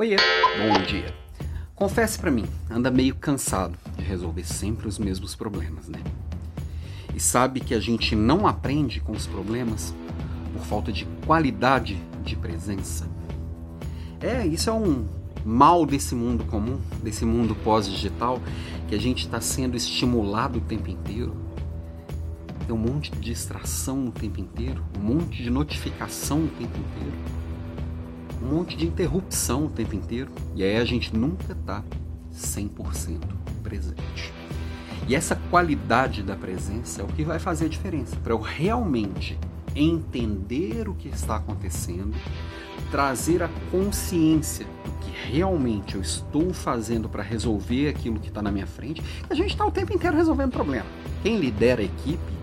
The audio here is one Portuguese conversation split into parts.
Oiê, bom dia. Confesse para mim, anda meio cansado de resolver sempre os mesmos problemas, né? E sabe que a gente não aprende com os problemas por falta de qualidade de presença? É, isso é um mal desse mundo comum, desse mundo pós-digital, que a gente está sendo estimulado o tempo inteiro. Tem um monte de distração o tempo inteiro, um monte de notificação o tempo inteiro um monte de interrupção o tempo inteiro e aí a gente nunca está 100% presente. E essa qualidade da presença é o que vai fazer a diferença para eu realmente entender o que está acontecendo, trazer a consciência do que realmente eu estou fazendo para resolver aquilo que está na minha frente. A gente está o tempo inteiro resolvendo problema. Quem lidera a equipe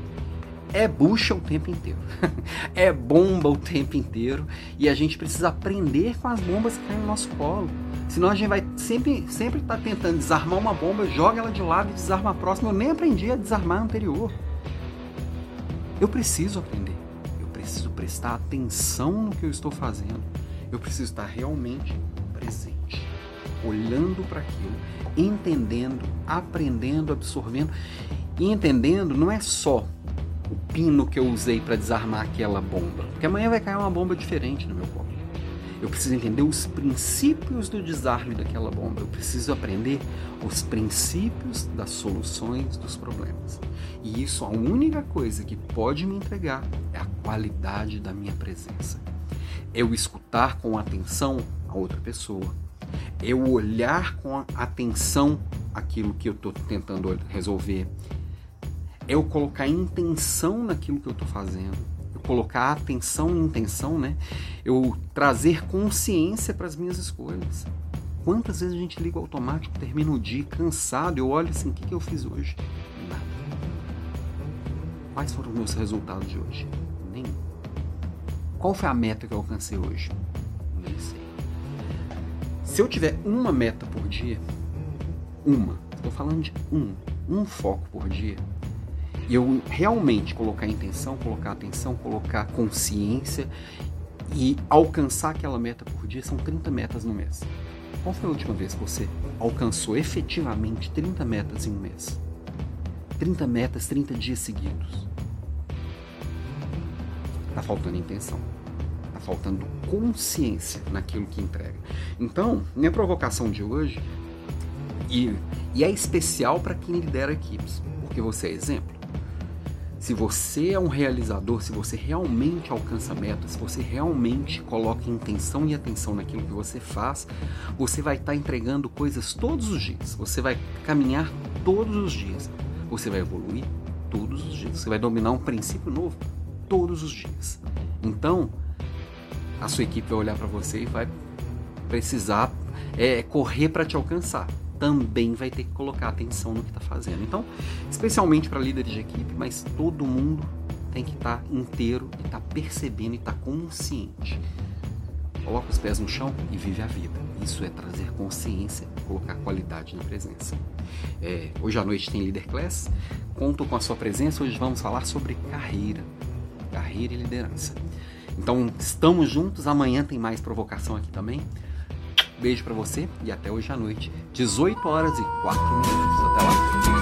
é bucha o tempo inteiro, é bomba o tempo inteiro e a gente precisa aprender com as bombas que caem no nosso colo. Senão a gente vai sempre sempre estar tá tentando desarmar uma bomba, joga ela de lado e desarma a próxima. Eu nem aprendi a desarmar a anterior. Eu preciso aprender. Eu preciso prestar atenção no que eu estou fazendo. Eu preciso estar realmente presente, olhando para aquilo, entendendo, aprendendo, absorvendo e entendendo não é só o pino que eu usei para desarmar aquela bomba. Porque amanhã vai cair uma bomba diferente no meu corpo. Eu preciso entender os princípios do desarme daquela bomba. Eu preciso aprender os princípios das soluções dos problemas. E isso, a única coisa que pode me entregar é a qualidade da minha presença. Eu escutar com atenção a outra pessoa. Eu olhar com atenção aquilo que eu estou tentando resolver eu colocar intenção naquilo que eu estou fazendo, eu colocar atenção e intenção, né? Eu trazer consciência para as minhas escolhas. Quantas vezes a gente liga o automático, termina o dia cansado, eu olho assim, o que, que eu fiz hoje? Nada. Quais foram os meus resultados de hoje? Nenhum. Qual foi a meta que eu alcancei hoje? Nem sei. Se eu tiver uma meta por dia, uma, estou falando de um, um foco por dia, e eu realmente colocar intenção, colocar atenção, colocar consciência e alcançar aquela meta por dia, são 30 metas no mês. Qual foi a última vez que você alcançou efetivamente 30 metas em um mês? 30 metas, 30 dias seguidos. Tá faltando intenção. Tá faltando consciência naquilo que entrega. Então, minha provocação de hoje, e, e é especial para quem lidera equipes, porque você é exemplo. Se você é um realizador, se você realmente alcança metas, se você realmente coloca intenção e atenção naquilo que você faz, você vai estar tá entregando coisas todos os dias. Você vai caminhar todos os dias. Você vai evoluir todos os dias. Você vai dominar um princípio novo todos os dias. Então, a sua equipe vai olhar para você e vai precisar é, correr para te alcançar também vai ter que colocar atenção no que está fazendo. Então, especialmente para líderes de equipe, mas todo mundo tem que estar tá inteiro e estar tá percebendo e estar tá consciente. Coloca os pés no chão e vive a vida. Isso é trazer consciência, colocar qualidade na presença. É, hoje à noite tem Leader Class. Conto com a sua presença. Hoje vamos falar sobre carreira, carreira e liderança. Então, estamos juntos. Amanhã tem mais provocação aqui também. Beijo para você e até hoje à noite, 18 horas e 4 minutos. Até lá.